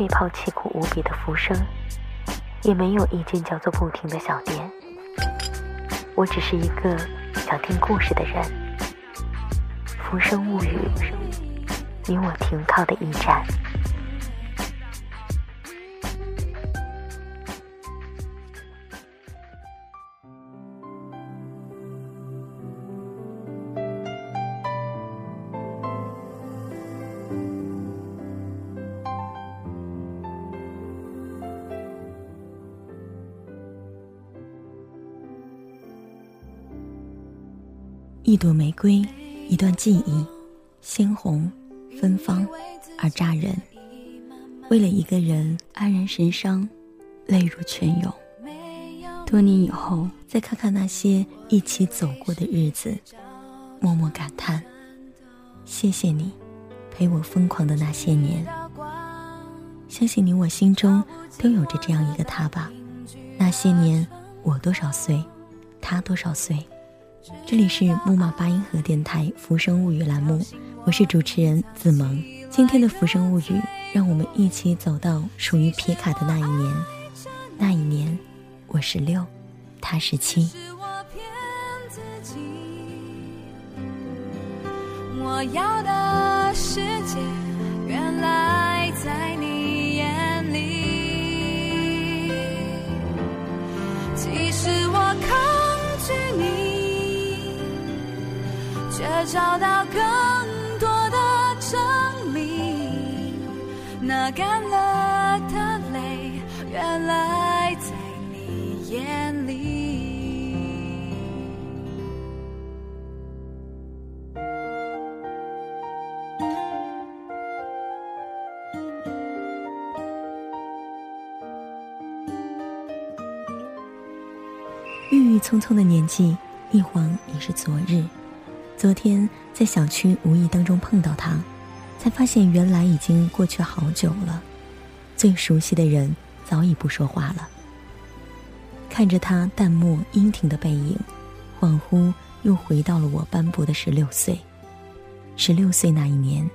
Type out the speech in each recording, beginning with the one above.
会泡凄苦无比的浮生，也没有一间叫做“不停”的小店。我只是一个想听故事的人，《浮生物语》，你我停靠的驿站。一朵玫瑰，一段记忆，鲜红、芬芳而扎人。为了一个人黯然神伤，泪如泉涌。多年以后，再看看那些一起走过的日子，默默感叹：谢谢你，陪我疯狂的那些年。相信你我心中都有着这样一个他吧。那些年，我多少岁，他多少岁。这里是木马八音盒电台《浮生物语》栏目，我是主持人子萌。今天的《浮生物语》，让我们一起走到属于皮卡的那一年。那一年，我十六，他十七。我要的世界，原来在你找到更多的证明。那干了的泪，原来在你眼里。郁郁葱葱的年纪，一晃已是昨日。昨天在小区无意当中碰到他，才发现原来已经过去好久了。最熟悉的人早已不说话了。看着他淡漠英挺的背影，恍惚又回到了我斑驳的十六岁。十六岁那一年，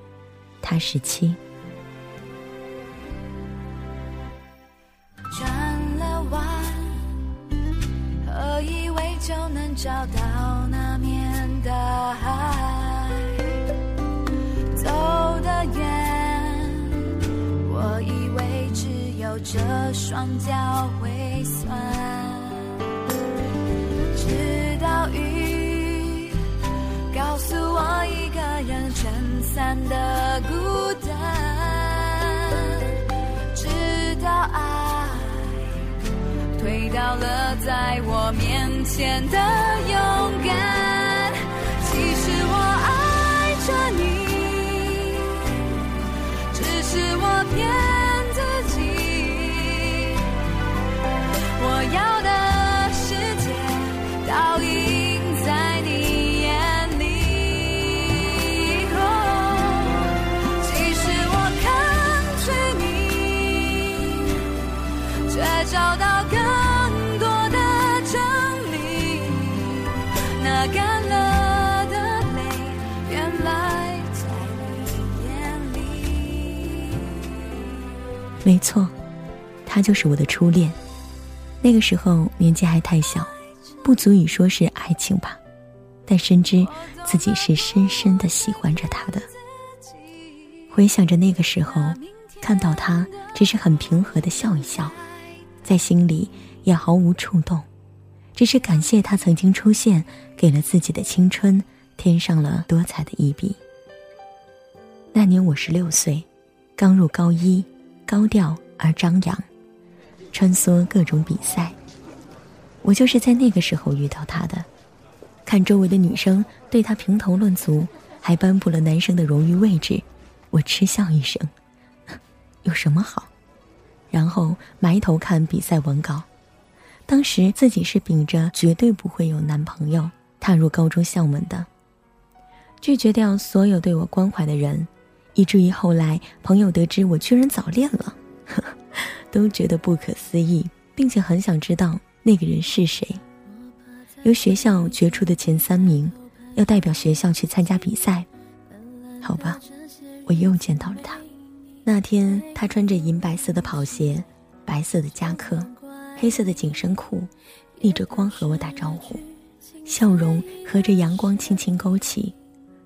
他十七。转了弯，何以为就能找到这双脚会酸，直到雨告诉我一个人撑伞的孤单。直到爱推倒了在我面前的勇敢。没错，他就是我的初恋。那个时候年纪还太小，不足以说是爱情吧，但深知自己是深深的喜欢着他的。回想着那个时候，看到他只是很平和的笑一笑，在心里也毫无触动，只是感谢他曾经出现，给了自己的青春添上了多彩的一笔。那年我十六岁，刚入高一，高调而张扬，穿梭各种比赛。我就是在那个时候遇到他的。看周围的女生对他评头论足，还颁布了男生的荣誉位置，我嗤笑一声：“有什么好？”然后埋头看比赛文稿。当时自己是秉着绝对不会有男朋友踏入高中校门的，拒绝掉所有对我关怀的人，以至于后来朋友得知我居然早恋了，都觉得不可思议，并且很想知道那个人是谁。由学校决出的前三名，要代表学校去参加比赛。好吧，我又见到了他。那天他穿着银白色的跑鞋，白色的夹克，黑色的紧身裤，逆着光和我打招呼，笑容和着阳光轻轻勾起，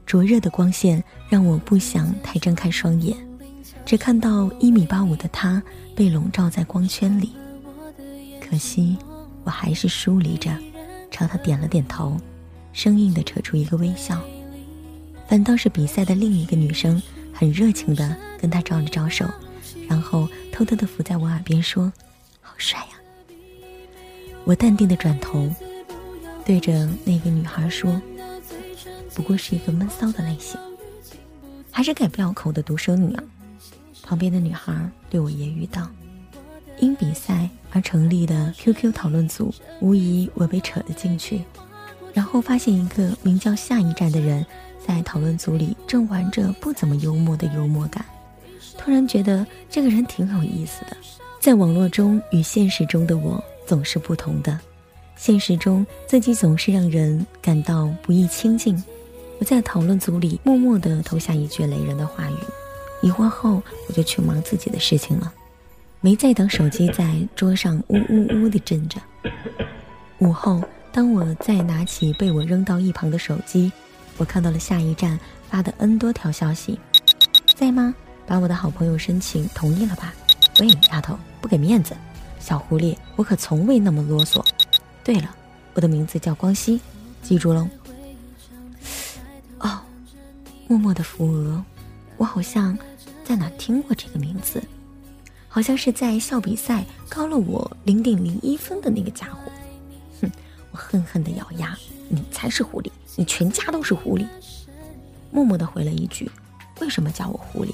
灼热的光线让我不想太睁开双眼，只看到一米八五的他被笼罩在光圈里。可惜，我还是疏离着。朝他点了点头，生硬的扯出一个微笑。反倒是比赛的另一个女生很热情的跟他招了招手，然后偷偷的伏在我耳边说：“好帅呀。”我淡定的转头，对着那个女孩说：“不过是一个闷骚的类型，还是改不了口的独生女啊。”旁边的女孩对我揶揄道：“因比赛。”而成立的 QQ 讨论组，无疑我被扯了进去，然后发现一个名叫“下一站”的人，在讨论组里正玩着不怎么幽默的幽默感，突然觉得这个人挺有意思的。在网络中与现实中的我总是不同的，现实中自己总是让人感到不易亲近。我在讨论组里默默地投下一句雷人的话语，一会儿后我就去忙自己的事情了。没再等手机在桌上呜呜呜地震着。午后，当我再拿起被我扔到一旁的手机，我看到了下一站发的 N 多条消息：“在吗？把我的好朋友申请同意了吧？喂，丫头，不给面子，小狐狸，我可从未那么啰嗦。对了，我的名字叫光熙，记住喽。”默默的扶额，我好像在哪听过这个名字。好像是在校比赛高了我零点零一分的那个家伙，哼！我恨恨的咬牙：“你才是狐狸，你全家都是狐狸。”默默的回了一句：“为什么叫我狐狸？”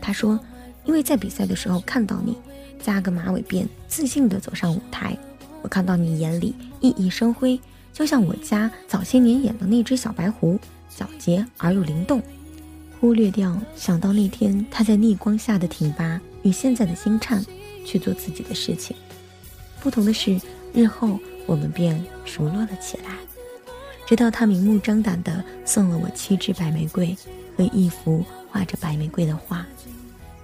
他说：“因为在比赛的时候看到你扎个马尾辫，自信的走上舞台，我看到你眼里熠熠生辉，就像我家早些年演的那只小白狐，皎洁而又灵动。”忽略掉想到那天他在逆光下的挺拔。与现在的心颤，去做自己的事情。不同的是，日后我们便熟络了起来，直到他明目张胆地送了我七支白玫瑰和一幅画着白玫瑰的画。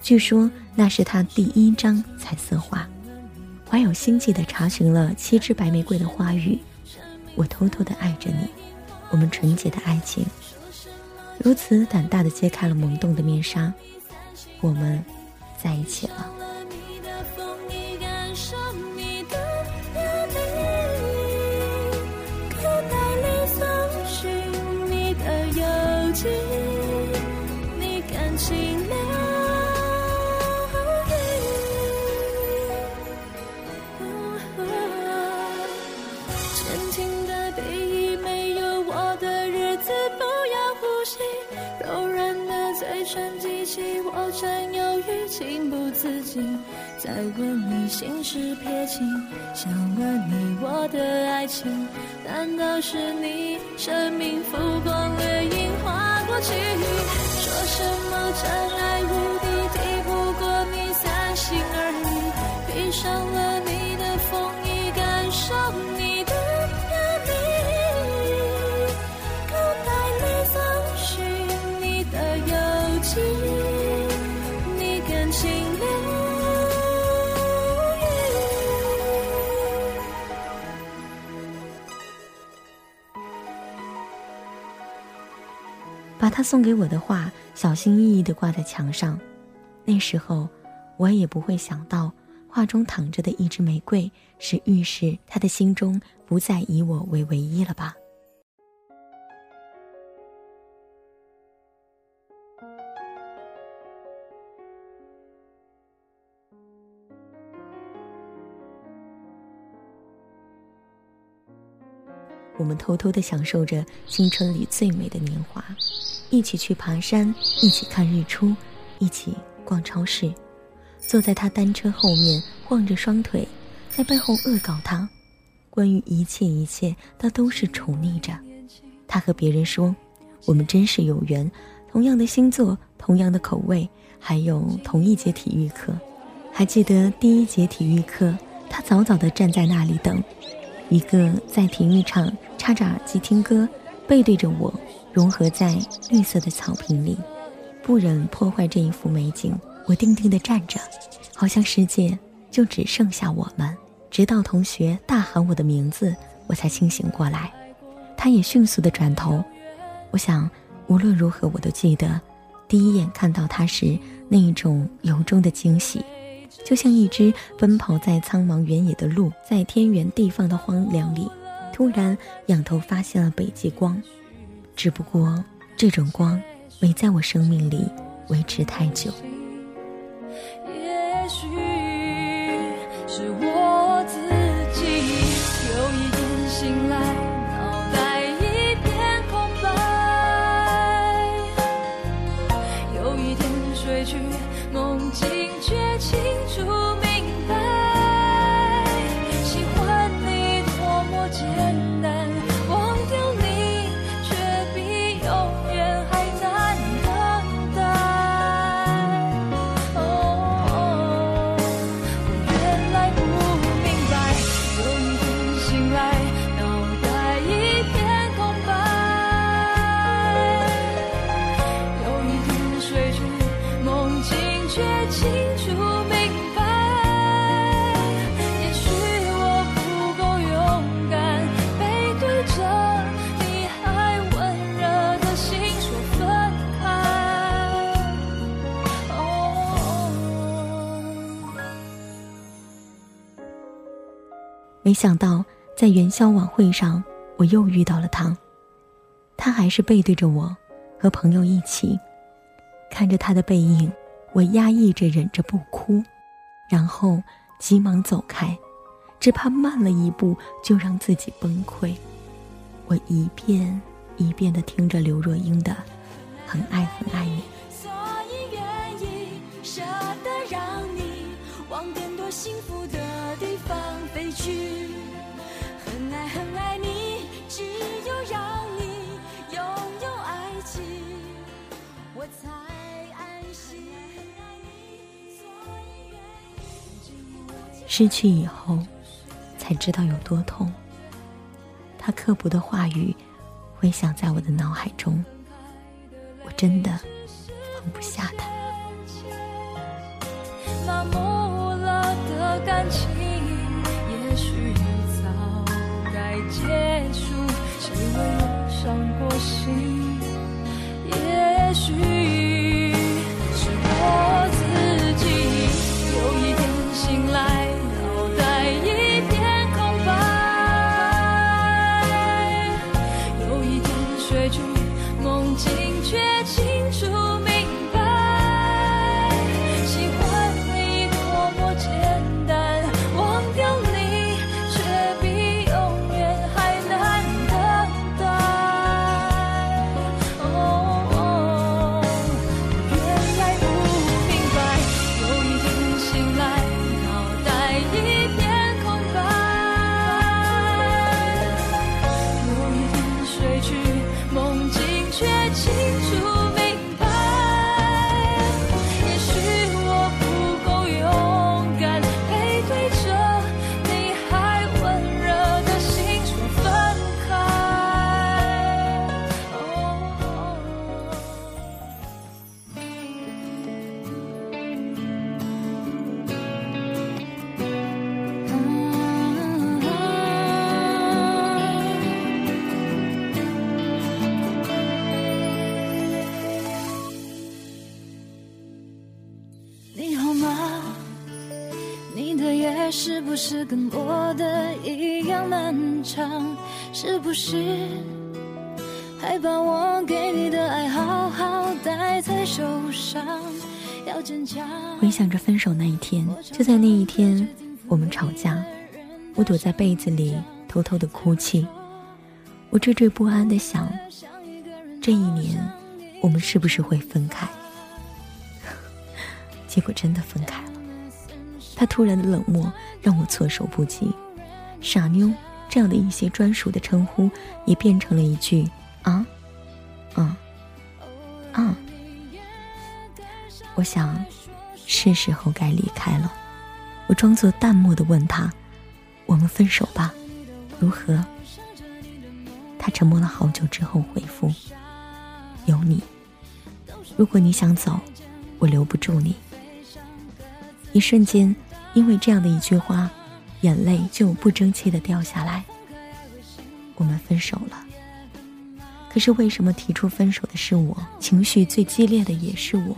据说那是他第一张彩色画。怀有心计地查询了七支白玫瑰的花语。我偷偷地爱着你，我们纯洁的爱情，如此胆大的揭开了萌动的面纱。我们。在一起了。我占有欲情不自禁再问你心事撇清，想问你我的爱情，难道是你生命浮光掠影划过去？说什么真爱无敌，抵不过你三心二意，闭上了他送给我的画小心翼翼地挂在墙上，那时候我也不会想到，画中躺着的一支玫瑰是预示他的心中不再以我为唯一了吧。我们偷偷地享受着青春里最美的年华，一起去爬山，一起看日出，一起逛超市，坐在他单车后面晃着双腿，在背后恶搞他。关于一切一切，他都是宠溺着。他和别人说：“我们真是有缘，同样的星座，同样的口味，还有同一节体育课。”还记得第一节体育课，他早早地站在那里等。一个在体育场插着耳机听歌，背对着我，融合在绿色的草坪里，不忍破坏这一幅美景。我定定地站着，好像世界就只剩下我们。直到同学大喊我的名字，我才清醒过来。他也迅速地转头。我想，无论如何，我都记得第一眼看到他时那一种由衷的惊喜。就像一只奔跑在苍茫原野的鹿，在天圆地方的荒凉里，突然仰头发现了北极光。只不过这种光没在我生命里维持太久。却清楚明白。也许我不够勇敢，背对着你还温热的心说分开。哦。没想到在元宵晚会上，我又遇到了他。他还是背对着我，和朋友一起，看着他的背影，我压抑着忍着不哭，然后急忙走开，只怕慢了一步就让自己崩溃。我一遍一遍地听着刘若英的《很爱很爱你》。所以愿意舍得让你往更多幸福的地方飞去。很爱很爱你，只有让你拥有爱情，我才失去以后，才知道有多痛。他刻薄的话语回响在我的脑海中，我真的放不下他。麻木了的感情，也许早该结束。谁为我伤过心？是不是还把我给你的爱好好带在手上？要坚强。回想着分手那一天，就在那一天，我们吵架，我躲在被子里偷偷的哭泣。我惴惴不安的想，这一年我们是不是会分开？结果真的分开了。他突然的冷漠让我措手不及，傻妞这样的一些专属的称呼也变成了一句啊，啊，啊。我想，是时候该离开了。我装作淡漠的问他：“我们分手吧，如何？”他沉默了好久之后回复：“有你。如果你想走，我留不住你。”一瞬间，因为这样的一句话，眼泪就不争气的掉下来。我们分手了。可是为什么提出分手的是我？情绪最激烈的也是我。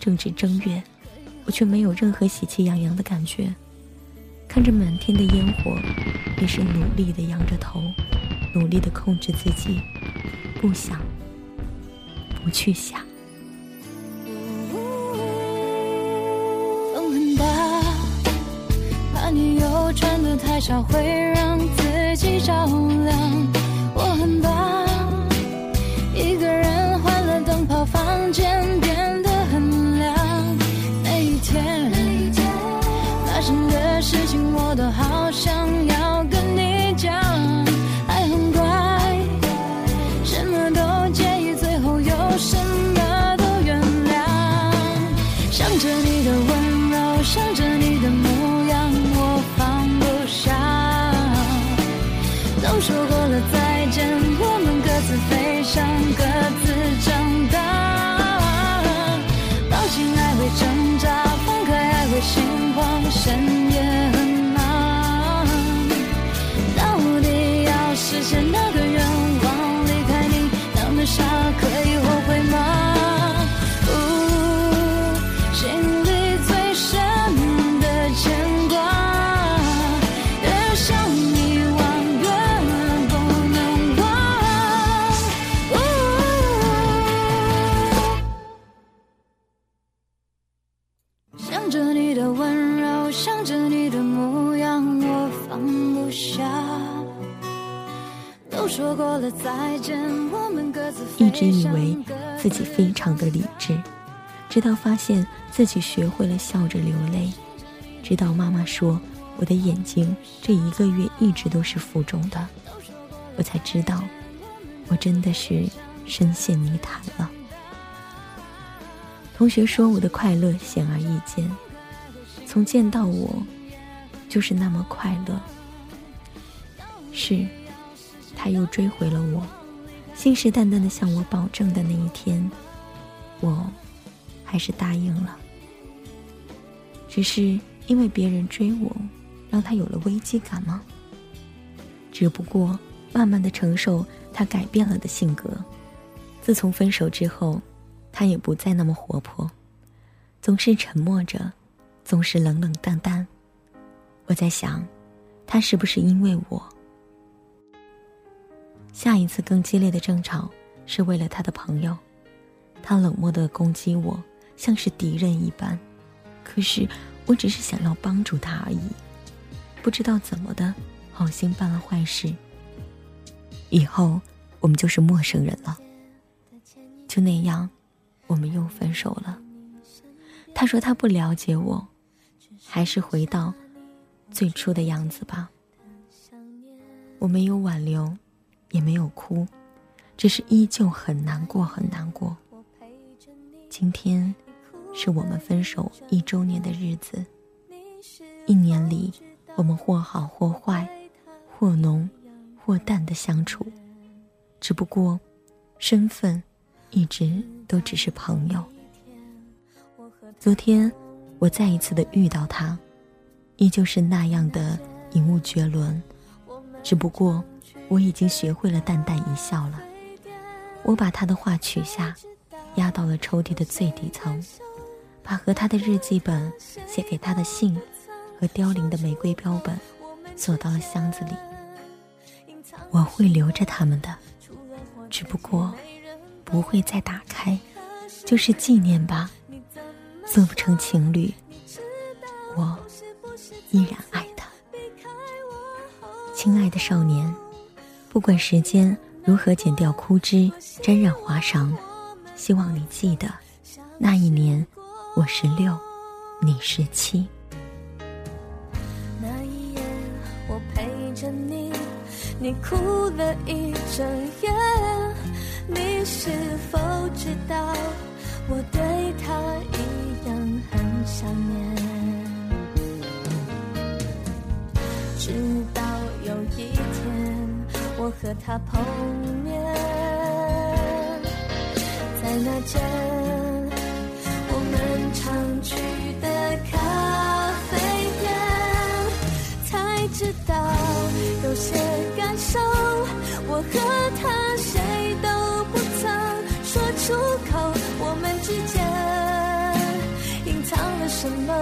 正值正月，我却没有任何喜气洋洋的感觉。看着满天的烟火，也是努力的仰着头，努力的控制自己，不想，不去想。太少，会让自己着凉。我很棒下课自己非常的理智，直到发现自己学会了笑着流泪，直到妈妈说我的眼睛这一个月一直都是浮肿的，我才知道，我真的是深陷泥潭了。同学说我的快乐显而易见，从见到我，就是那么快乐。是。他又追回了我，信誓旦旦的向我保证的那一天，我还是答应了。只是因为别人追我，让他有了危机感吗？只不过慢慢的承受他改变了的性格。自从分手之后，他也不再那么活泼，总是沉默着，总是冷冷淡淡。我在想，他是不是因为我？下一次更激烈的争吵，是为了他的朋友，他冷漠的攻击我，像是敌人一般。可是我只是想要帮助他而已，不知道怎么的，好心办了坏事。以后我们就是陌生人了。就那样，我们又分手了。他说他不了解我，还是回到最初的样子吧。我没有挽留。也没有哭，只是依旧很难过，很难过。今天是我们分手一周年的日子，一年里我们或好或坏，或浓或淡的相处，只不过身份一直都只是朋友。昨天我再一次的遇到他，依旧是那样的引物绝伦，只不过。我已经学会了淡淡一笑了。我把他的画取下，压到了抽屉的最底层，把和他的日记本、写给他的信和凋零的玫瑰标本锁到了箱子里。我会留着他们的，只不过不会再打开，就是纪念吧。做不成情侣，我依然爱他。亲爱的少年。不管时间如何剪掉枯枝，沾染华裳，希望你记得，那一年我十六，你十七。那一夜，我陪着你，你哭了一整夜。你是否知道，我对他一样很想念？直到有一，我和他碰面，在那间我们常去的咖啡店，才知道有些感受，我和他谁都不曾说出口，我们之间隐藏了什么？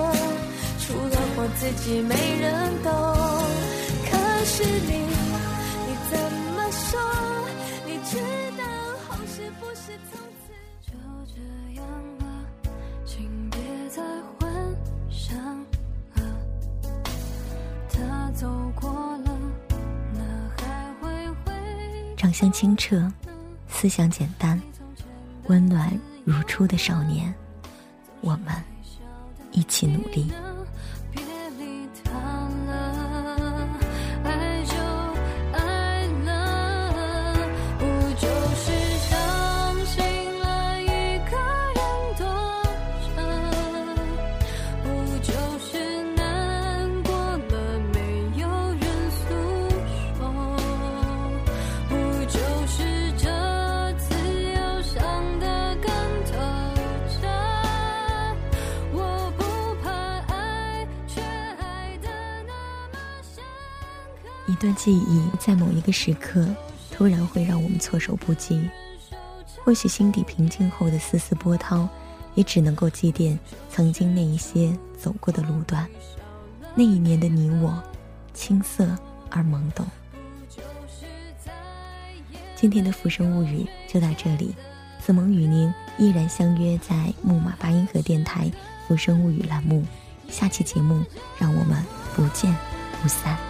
除了我自己，没人懂。可是你，说？你知道后是不是从此就这样了？请别再幻想了。他走过了，那还会回？长相清澈，思想简单，温暖如初的少年，我们一起努力。记忆在某一个时刻，突然会让我们措手不及。或许心底平静后的丝丝波涛，也只能够祭奠曾经那一些走过的路段。那一年的你我，青涩而懵懂。今天的《浮生物语》就到这里，子萌与您依然相约在木马八音盒电台《浮生物语》栏目。下期节目，让我们不见不散。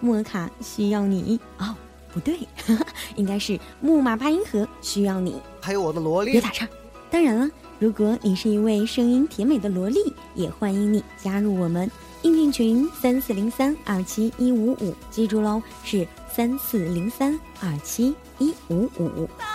莫卡需要你哦，不对，应该是木马八音盒需要你。还有我的萝莉别，打岔。当然了，如果你是一位声音甜美的萝莉，也欢迎你加入我们应聘群三四零三二七一五五，记住喽，是三四零三二七一五五。大